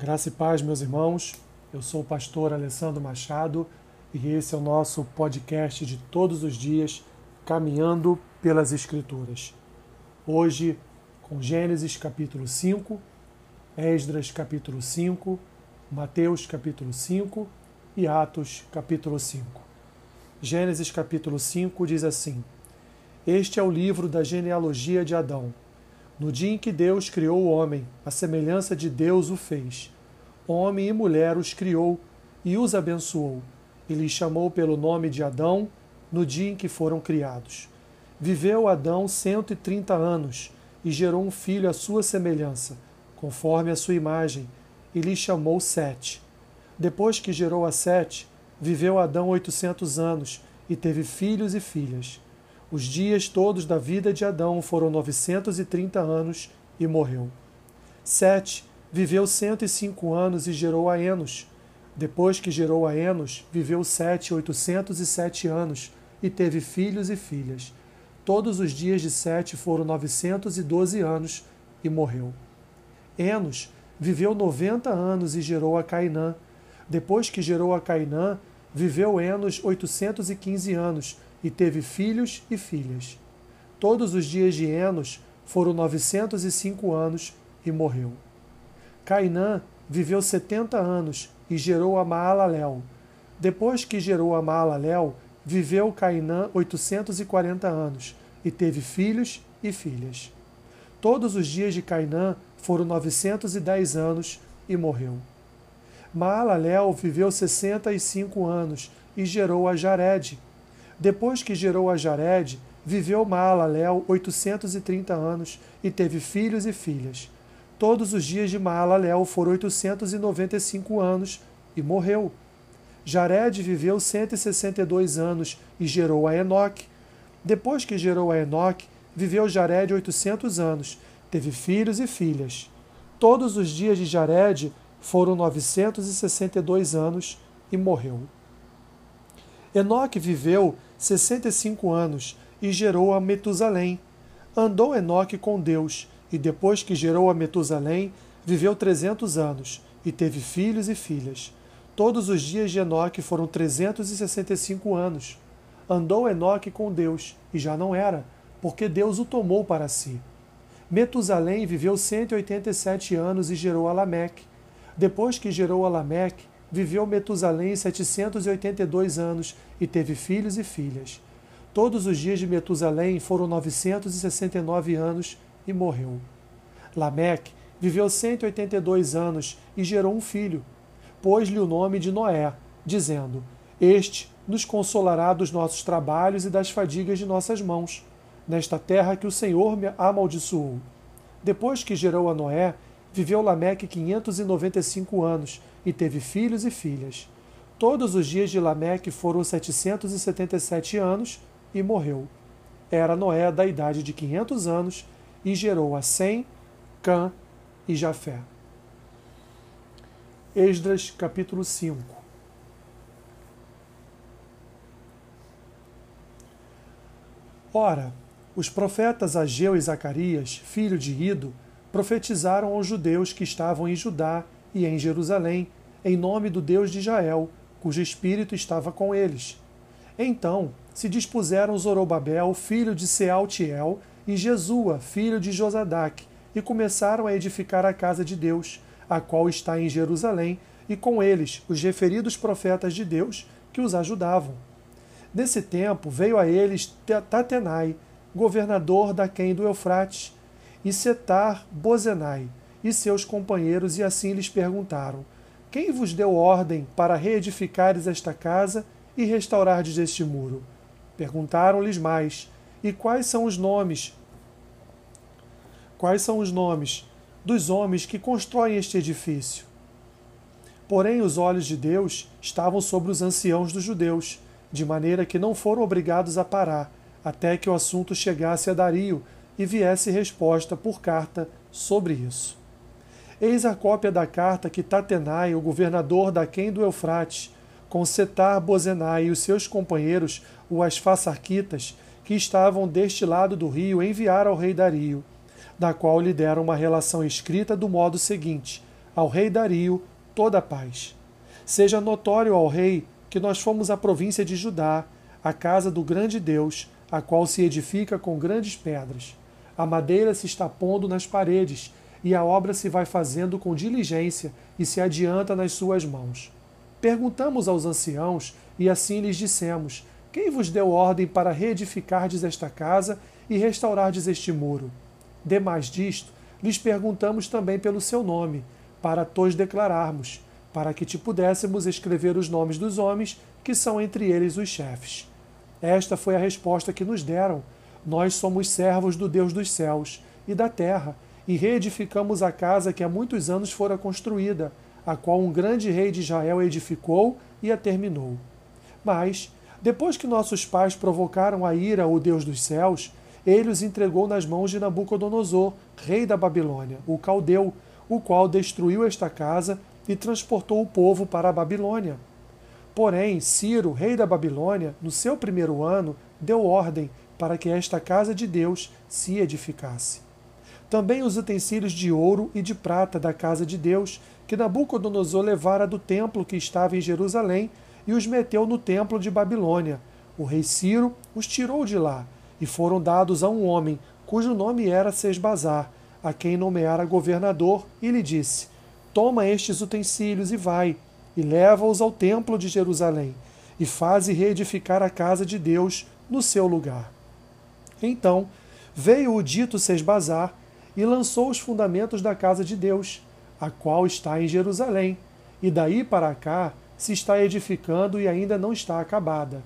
Graça e paz, meus irmãos. Eu sou o pastor Alessandro Machado e esse é o nosso podcast de todos os dias, caminhando pelas Escrituras. Hoje, com Gênesis capítulo 5, Esdras capítulo 5, Mateus capítulo 5 e Atos capítulo 5. Gênesis capítulo 5 diz assim: Este é o livro da genealogia de Adão. No dia em que Deus criou o homem, a semelhança de Deus o fez. Homem e mulher os criou e os abençoou, e lhes chamou pelo nome de Adão no dia em que foram criados. Viveu Adão cento e trinta anos e gerou um filho à sua semelhança, conforme a sua imagem, e lhe chamou Sete. Depois que gerou a Sete, viveu Adão oitocentos anos e teve filhos e filhas. Os dias todos da vida de Adão foram 930 anos e morreu. Sete viveu 105 anos e gerou a Enos. Depois que gerou a Enos, viveu Sete 807 anos e teve filhos e filhas. Todos os dias de Sete foram 912 anos e morreu. Enos viveu 90 anos e gerou a Cainã. Depois que gerou a Cainã, viveu Enos 815 anos e teve filhos e filhas. Todos os dias de Enos foram 905 anos e morreu. Cainã viveu 70 anos e gerou a Maalalel. Depois que gerou a Maalalel, viveu Cainã 840 anos e teve filhos e filhas. Todos os dias de Cainã foram 910 anos e morreu. Maalalel viveu 65 anos e gerou a Jared. Depois que gerou a Jared, viveu Maalalel 830 anos e teve filhos e filhas. Todos os dias de Maalalel foram 895 anos e morreu. Jared viveu 162 anos e gerou a Enoque. Depois que gerou a Enoque, viveu Jared 800 anos, teve filhos e filhas. Todos os dias de Jared foram 962 anos e morreu. Enoque viveu 65 anos e gerou a Metusalém. Andou Enoque com Deus, e depois que gerou a Metusalém, viveu 300 anos e teve filhos e filhas. Todos os dias de Enoque foram 365 anos. Andou Enoque com Deus, e já não era, porque Deus o tomou para si. Metusalém viveu 187 anos e gerou a Lameque. Depois que gerou a Lameque, viveu Metusalém 782 anos e teve filhos e filhas. Todos os dias de Metusalém foram 969 anos e morreu. Lameque viveu 182 anos e gerou um filho. Pôs-lhe o nome de Noé, dizendo: Este nos consolará dos nossos trabalhos e das fadigas de nossas mãos, nesta terra que o Senhor me amaldiçoou. Depois que gerou a Noé, viveu Lameque 595 anos e teve filhos e filhas. Todos os dias de Lameque foram 777 anos e morreu. Era Noé da idade de 500 anos e gerou a Sem, Cã e Jafé. Esdras capítulo 5 Ora, os profetas Ageu e Zacarias, filho de Ido, profetizaram aos judeus que estavam em Judá e em Jerusalém, em nome do Deus de Israel, cujo espírito estava com eles. Então se dispuseram Zorobabel, filho de Sealtiel, e Jesua, filho de Josadac, e começaram a edificar a casa de Deus, a qual está em Jerusalém, e com eles os referidos profetas de Deus que os ajudavam. Nesse tempo veio a eles Tatenai, governador da quem do Eufrates, e Setar Bozenai, e seus companheiros, e assim lhes perguntaram: Quem vos deu ordem para reedificares esta casa e restaurardes este muro? Perguntaram-lhes mais: E quais são os nomes? Quais são os nomes dos homens que constroem este edifício? Porém, os olhos de Deus estavam sobre os anciãos dos judeus, de maneira que não foram obrigados a parar, até que o assunto chegasse a Dario e viesse resposta por carta sobre isso. Eis a cópia da carta que Tatenai, o governador da Quem do Eufrates, com Setar Bozenai e os seus companheiros, os Asfassarquitas, que estavam deste lado do rio, enviaram ao rei Dario, da qual lhe deram uma relação escrita do modo seguinte: ao rei Dario toda a paz. Seja notório ao rei que nós fomos à província de Judá, a casa do grande Deus, a qual se edifica com grandes pedras. A madeira se está pondo nas paredes, e a obra se vai fazendo com diligência e se adianta nas suas mãos. Perguntamos aos anciãos, e assim lhes dissemos: Quem vos deu ordem para reedificardes esta casa e restaurardes este muro? Demais disto, lhes perguntamos também pelo seu nome, para tos declararmos, para que te pudéssemos escrever os nomes dos homens, que são entre eles os chefes. Esta foi a resposta que nos deram. Nós somos servos do Deus dos céus e da terra, e reedificamos a casa que há muitos anos fora construída, a qual um grande rei de Israel edificou e a terminou. Mas, depois que nossos pais provocaram a ira ao Deus dos céus, ele os entregou nas mãos de Nabucodonosor, rei da Babilônia, o caldeu, o qual destruiu esta casa e transportou o povo para a Babilônia. Porém, Ciro, rei da Babilônia, no seu primeiro ano, deu ordem para que esta casa de Deus se edificasse. Também os utensílios de ouro e de prata da casa de Deus, que Nabucodonosor levara do templo que estava em Jerusalém, e os meteu no templo de Babilônia. O rei Ciro os tirou de lá, e foram dados a um homem, cujo nome era Sesbazar, a quem nomeara governador, e lhe disse: Toma estes utensílios e vai, e leva-os ao templo de Jerusalém, e faze reedificar a casa de Deus no seu lugar. Então veio o dito Sesbazar e lançou os fundamentos da casa de Deus, a qual está em Jerusalém, e daí para cá se está edificando e ainda não está acabada.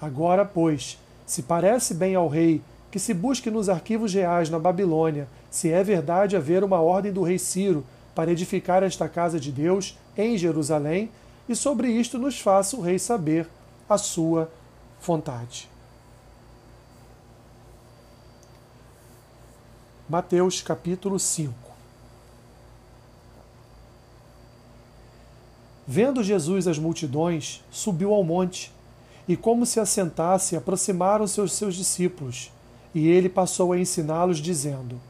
Agora, pois, se parece bem ao rei que se busque nos arquivos reais na Babilônia se é verdade haver uma ordem do rei Ciro para edificar esta casa de Deus em Jerusalém, e sobre isto nos faça o rei saber a sua vontade. Mateus capítulo 5 Vendo Jesus as multidões, subiu ao monte, e como se assentasse, aproximaram-se os seus discípulos, e ele passou a ensiná-los, dizendo: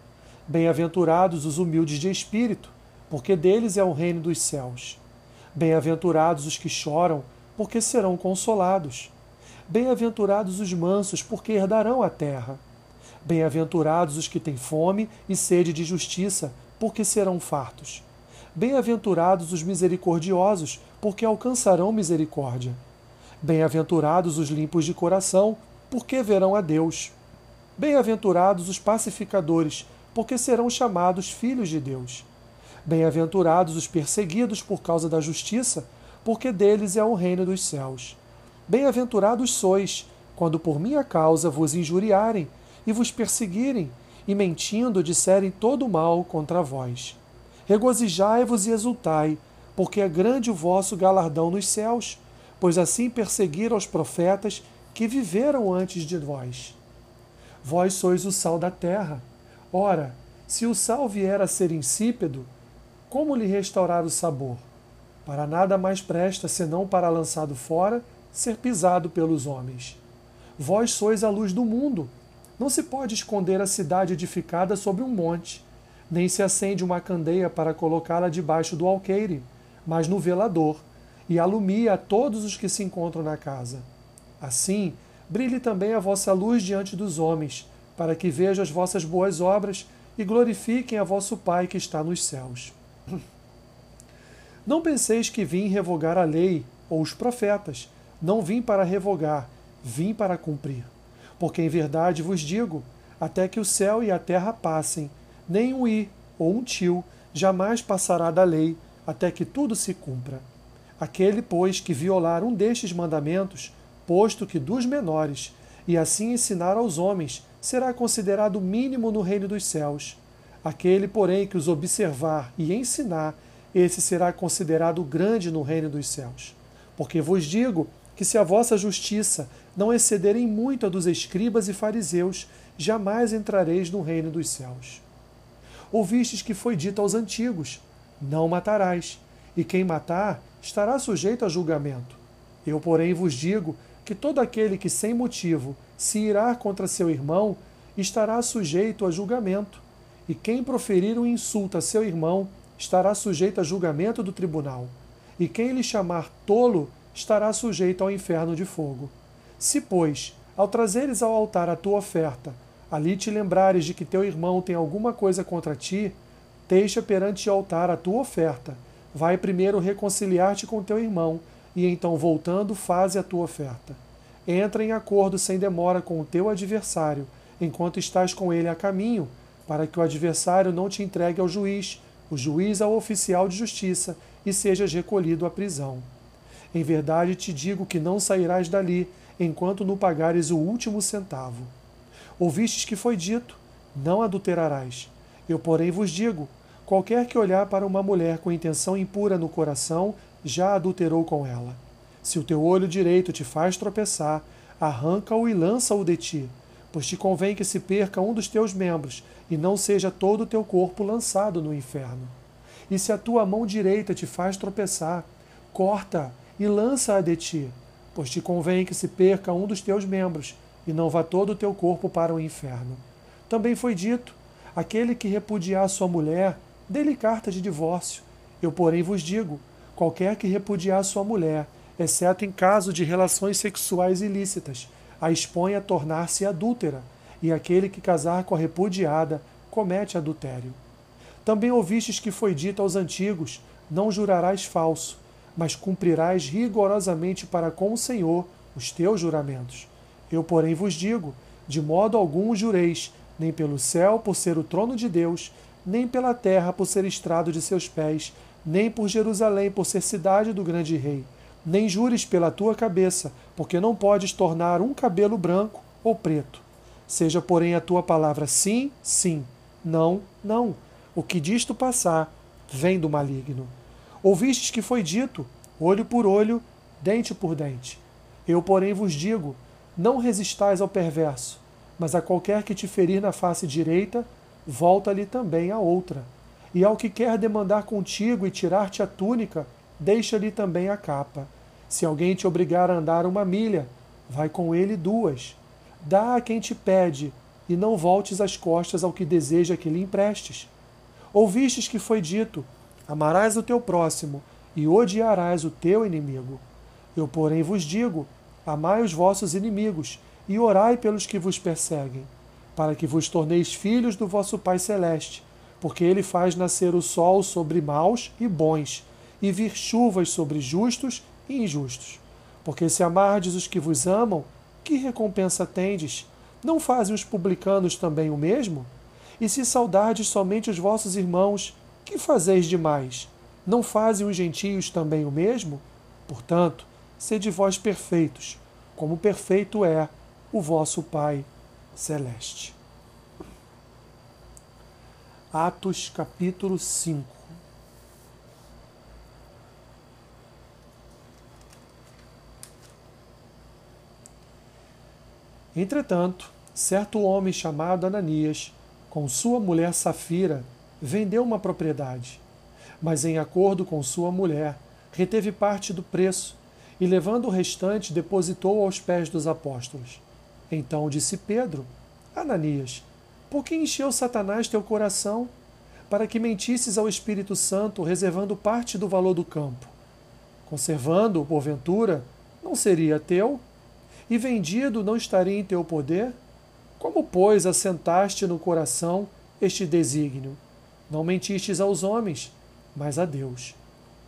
Bem-aventurados os humildes de espírito, porque deles é o reino dos céus. Bem-aventurados os que choram, porque serão consolados. Bem-aventurados os mansos, porque herdarão a terra. Bem-aventurados os que têm fome e sede de justiça, porque serão fartos. Bem-aventurados os misericordiosos, porque alcançarão misericórdia. Bem-aventurados os limpos de coração, porque verão a Deus. Bem-aventurados os pacificadores, porque serão chamados filhos de Deus. Bem-aventurados os perseguidos por causa da justiça, porque deles é o reino dos céus. Bem-aventurados sois, quando por minha causa vos injuriarem e vos perseguirem, e mentindo disserem todo o mal contra vós. Regozijai-vos e exultai, porque é grande o vosso galardão nos céus, pois assim perseguiram os profetas que viveram antes de vós. Vós sois o sal da terra. Ora, se o sal vier a ser insípido, como lhe restaurar o sabor? Para nada mais presta senão para lançado fora, ser pisado pelos homens. Vós sois a luz do mundo. Não se pode esconder a cidade edificada sobre um monte, nem se acende uma candeia para colocá-la debaixo do alqueire, mas no velador, e alumia a todos os que se encontram na casa. Assim, brilhe também a vossa luz diante dos homens, para que vejam as vossas boas obras e glorifiquem a vosso Pai que está nos céus. Não penseis que vim revogar a lei ou os profetas. Não vim para revogar, vim para cumprir. Porque em verdade vos digo: até que o céu e a terra passem, nem um i ou um tio jamais passará da lei, até que tudo se cumpra. Aquele, pois, que violar um destes mandamentos, posto que dos menores, e assim ensinar aos homens, será considerado mínimo no reino dos céus. Aquele, porém, que os observar e ensinar, esse será considerado grande no reino dos céus. Porque vos digo que se a vossa justiça não exceder em muito a dos escribas e fariseus, jamais entrareis no reino dos céus. Ouvistes que foi dito aos antigos: Não matarás, e quem matar estará sujeito a julgamento. Eu, porém, vos digo que todo aquele que sem motivo se irá contra seu irmão estará sujeito a julgamento, e quem proferir um insulto a seu irmão estará sujeito a julgamento do tribunal, e quem lhe chamar tolo estará sujeito ao inferno de fogo. Se, pois, ao trazeres ao altar a tua oferta, ali te lembrares de que teu irmão tem alguma coisa contra ti, deixa perante o altar a tua oferta. Vai primeiro reconciliar-te com teu irmão, e então, voltando, faze a tua oferta. Entra em acordo sem demora com o teu adversário, enquanto estás com ele a caminho, para que o adversário não te entregue ao juiz, o juiz ao oficial de justiça, e sejas recolhido à prisão. Em verdade te digo que não sairás dali, enquanto não pagares o último centavo. Ouvistes que foi dito: Não adulterarás. Eu, porém, vos digo: qualquer que olhar para uma mulher com intenção impura no coração, já adulterou com ela. Se o teu olho direito te faz tropeçar, arranca-o e lança-o de ti, pois te convém que se perca um dos teus membros, e não seja todo o teu corpo lançado no inferno. E se a tua mão direita te faz tropeçar, corta e lança-a de ti, pois te convém que se perca um dos teus membros, e não vá todo o teu corpo para o inferno. Também foi dito: aquele que repudiar sua mulher, dê-lhe carta de divórcio. Eu, porém, vos digo: qualquer que repudiar sua mulher, exceto em caso de relações sexuais ilícitas, a expõe a tornar-se adúltera, e aquele que casar com a repudiada comete adultério. Também ouvistes que foi dito aos antigos: Não jurarás falso, mas cumprirás rigorosamente para com o Senhor os teus juramentos. Eu, porém, vos digo: de modo algum jureis, nem pelo céu, por ser o trono de Deus, nem pela terra, por ser estrado de seus pés, nem por Jerusalém, por ser cidade do grande rei. Nem jures pela tua cabeça, porque não podes tornar um cabelo branco ou preto. Seja, porém, a tua palavra sim, sim, não, não. O que disto passar vem do maligno. Ouvistes que foi dito: olho por olho, dente por dente. Eu, porém, vos digo: não resistais ao perverso, mas a qualquer que te ferir na face direita, volta-lhe também a outra. E ao que quer demandar contigo e tirar-te a túnica, deixa-lhe também a capa. Se alguém te obrigar a andar uma milha, vai com ele duas. Dá a quem te pede, e não voltes as costas ao que deseja que lhe emprestes. Ouvistes que foi dito: Amarás o teu próximo e odiarás o teu inimigo. Eu, porém, vos digo: Amai os vossos inimigos e orai pelos que vos perseguem, para que vos torneis filhos do vosso Pai Celeste, porque ele faz nascer o sol sobre maus e bons, e vir chuvas sobre justos e injustos. Porque se amardes os que vos amam, que recompensa tendes? Não fazem os publicanos também o mesmo? E se saudardes somente os vossos irmãos, que fazeis demais? Não fazem os gentios também o mesmo? Portanto, sede vós perfeitos, como perfeito é o vosso Pai celeste. Atos capítulo 5 Entretanto, certo homem chamado Ananias, com sua mulher Safira, vendeu uma propriedade, mas em acordo com sua mulher, reteve parte do preço e, levando o restante, depositou aos pés dos apóstolos. Então disse Pedro: Ananias, por que encheu Satanás teu coração? Para que mentisses ao Espírito Santo, reservando parte do valor do campo. Conservando, porventura, não seria teu? E vendido não estaria em teu poder? Como, pois, assentaste no coração este desígnio? Não mentistes aos homens, mas a Deus.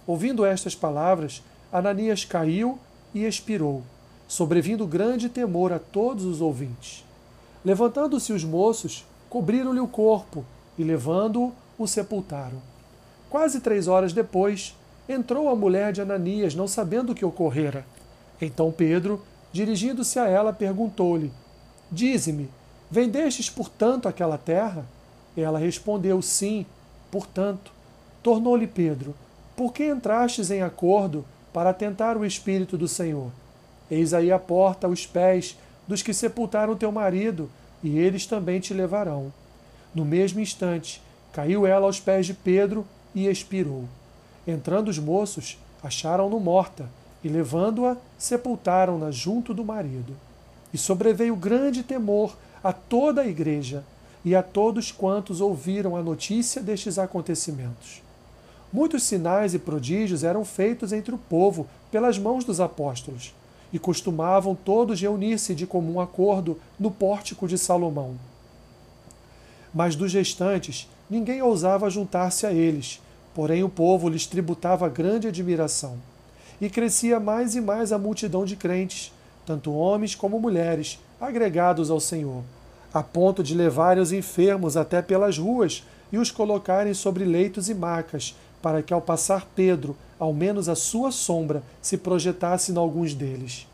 Ouvindo estas palavras, Ananias caiu e expirou, sobrevindo grande temor a todos os ouvintes. Levantando-se os moços, cobriram-lhe o corpo e, levando-o, o sepultaram. Quase três horas depois, entrou a mulher de Ananias, não sabendo o que ocorrera. Então Pedro, dirigindo-se a ela, perguntou-lhe: Dize-me, vendestes portanto aquela terra? Ela respondeu: Sim, portanto. Tornou-lhe Pedro: Por que entrastes em acordo para tentar o Espírito do Senhor. Eis aí a porta aos pés dos que sepultaram teu marido, e eles também te levarão. No mesmo instante, caiu ela aos pés de Pedro e expirou. Entrando os moços, acharam-no morta, e levando-a, sepultaram-na junto do marido. E sobreveio grande temor a toda a igreja e a todos quantos ouviram a notícia destes acontecimentos. Muitos sinais e prodígios eram feitos entre o povo pelas mãos dos apóstolos, e costumavam todos reunir-se de comum acordo no pórtico de Salomão. Mas dos restantes, ninguém ousava juntar-se a eles, porém o povo lhes tributava grande admiração. E crescia mais e mais a multidão de crentes, tanto homens como mulheres, agregados ao Senhor, a ponto de levarem os enfermos até pelas ruas e os colocarem sobre leitos e macas, para que ao passar Pedro, ao menos a sua sombra se projetasse em alguns deles.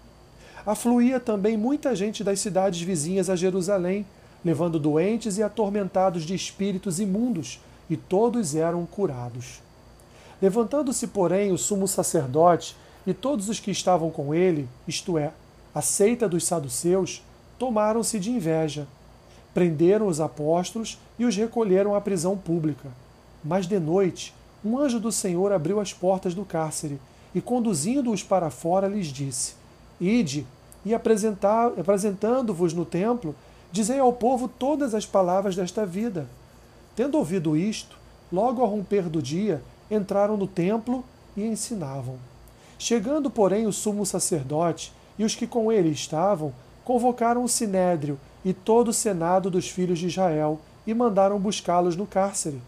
Afluía também muita gente das cidades vizinhas a Jerusalém, levando doentes e atormentados de espíritos imundos, e todos eram curados. Levantando-se, porém, o sumo sacerdote e todos os que estavam com ele, isto é, a seita dos saduceus, tomaram-se de inveja. Prenderam os apóstolos e os recolheram à prisão pública. Mas de noite, um anjo do Senhor abriu as portas do cárcere e, conduzindo-os para fora, lhes disse: Ide e apresentando-vos no templo, dizei ao povo todas as palavras desta vida. Tendo ouvido isto, logo ao romper do dia, entraram no templo e ensinavam. Chegando, porém, o sumo sacerdote e os que com ele estavam, convocaram o sinédrio e todo o senado dos filhos de Israel e mandaram buscá-los no cárcere.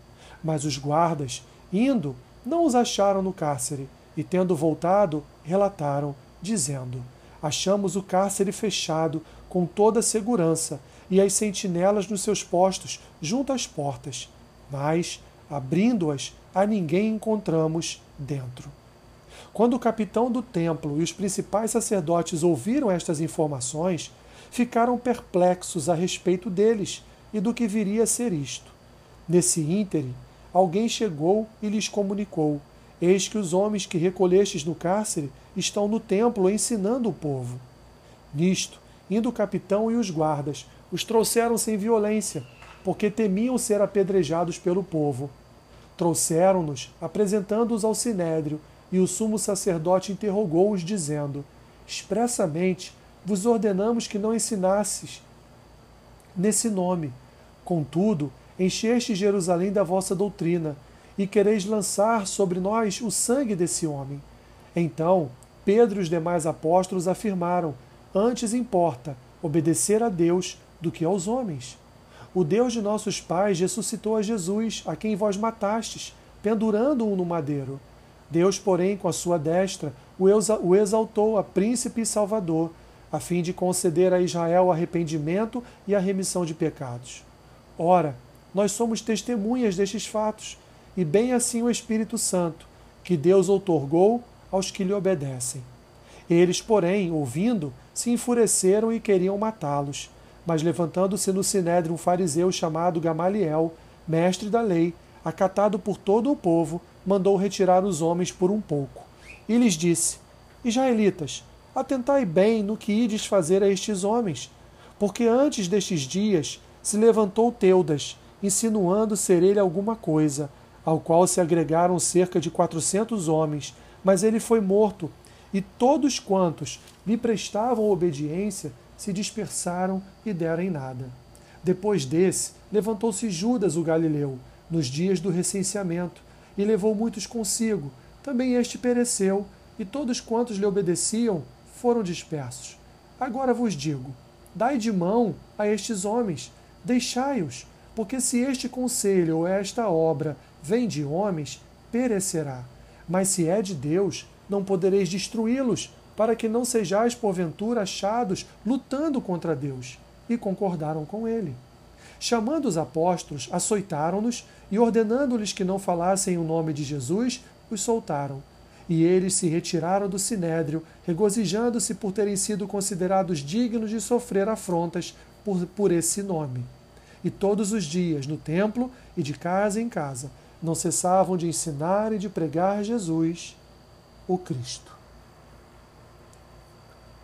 Mas os guardas, indo, não os acharam no cárcere, e tendo voltado, relataram, dizendo: Achamos o cárcere fechado com toda a segurança e as sentinelas nos seus postos junto às portas, mas, abrindo-as, a ninguém encontramos dentro. Quando o capitão do templo e os principais sacerdotes ouviram estas informações, ficaram perplexos a respeito deles e do que viria a ser isto. Nesse ínterim, alguém chegou e lhes comunicou: Eis que os homens que recolhestes no cárcere estão no templo ensinando o povo. Nisto, indo o capitão e os guardas, os trouxeram sem violência, porque temiam ser apedrejados pelo povo. Trouxeram-nos, apresentando-os ao sinédrio, e o sumo sacerdote interrogou-os, dizendo: Expressamente vos ordenamos que não ensinasses nesse nome. Contudo, encheste Jerusalém da vossa doutrina, e quereis lançar sobre nós o sangue desse homem. Então, Pedro e os demais apóstolos afirmaram: Antes importa obedecer a Deus do que aos homens. O Deus de nossos pais ressuscitou a Jesus, a quem vós matastes, pendurando-o no madeiro. Deus, porém, com a sua destra, o exaltou a príncipe e salvador, a fim de conceder a Israel arrependimento e a remissão de pecados. Ora, nós somos testemunhas destes fatos, e bem assim o Espírito Santo, que Deus outorgou aos que lhe obedecem. Eles, porém, ouvindo, se enfureceram e queriam matá-los. Mas levantando-se no sinédrio um fariseu chamado Gamaliel, mestre da lei, acatado por todo o povo, mandou retirar os homens por um pouco. E lhes disse: Israelitas, atentai bem no que ides fazer a estes homens, porque antes destes dias se levantou Teudas, insinuando ser ele alguma coisa, ao qual se agregaram cerca de quatrocentos homens, mas ele foi morto, e todos quantos lhe prestavam obediência se dispersaram e deram em nada. Depois desse, levantou-se Judas o Galileu, nos dias do recenseamento, e levou muitos consigo. Também este pereceu, e todos quantos lhe obedeciam foram dispersos. Agora vos digo: dai de mão a estes homens, deixai-os, porque se este conselho ou esta obra vem de homens, perecerá. Mas se é de Deus, não podereis destruí-los, para que não sejais porventura achados lutando contra Deus. E concordaram com ele. Chamando os apóstolos, açoitaram-nos e, ordenando-lhes que não falassem o nome de Jesus, os soltaram. E eles se retiraram do sinédrio, regozijando-se por terem sido considerados dignos de sofrer afrontas por, por esse nome. E todos os dias, no templo e de casa em casa, não cessavam de ensinar e de pregar Jesus, o Cristo.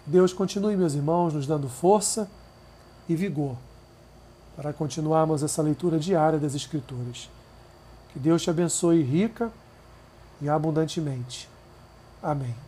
Deus continue, meus irmãos, nos dando força e vigor para continuarmos essa leitura diária das Escrituras. Que Deus te abençoe rica e abundantemente. Amém.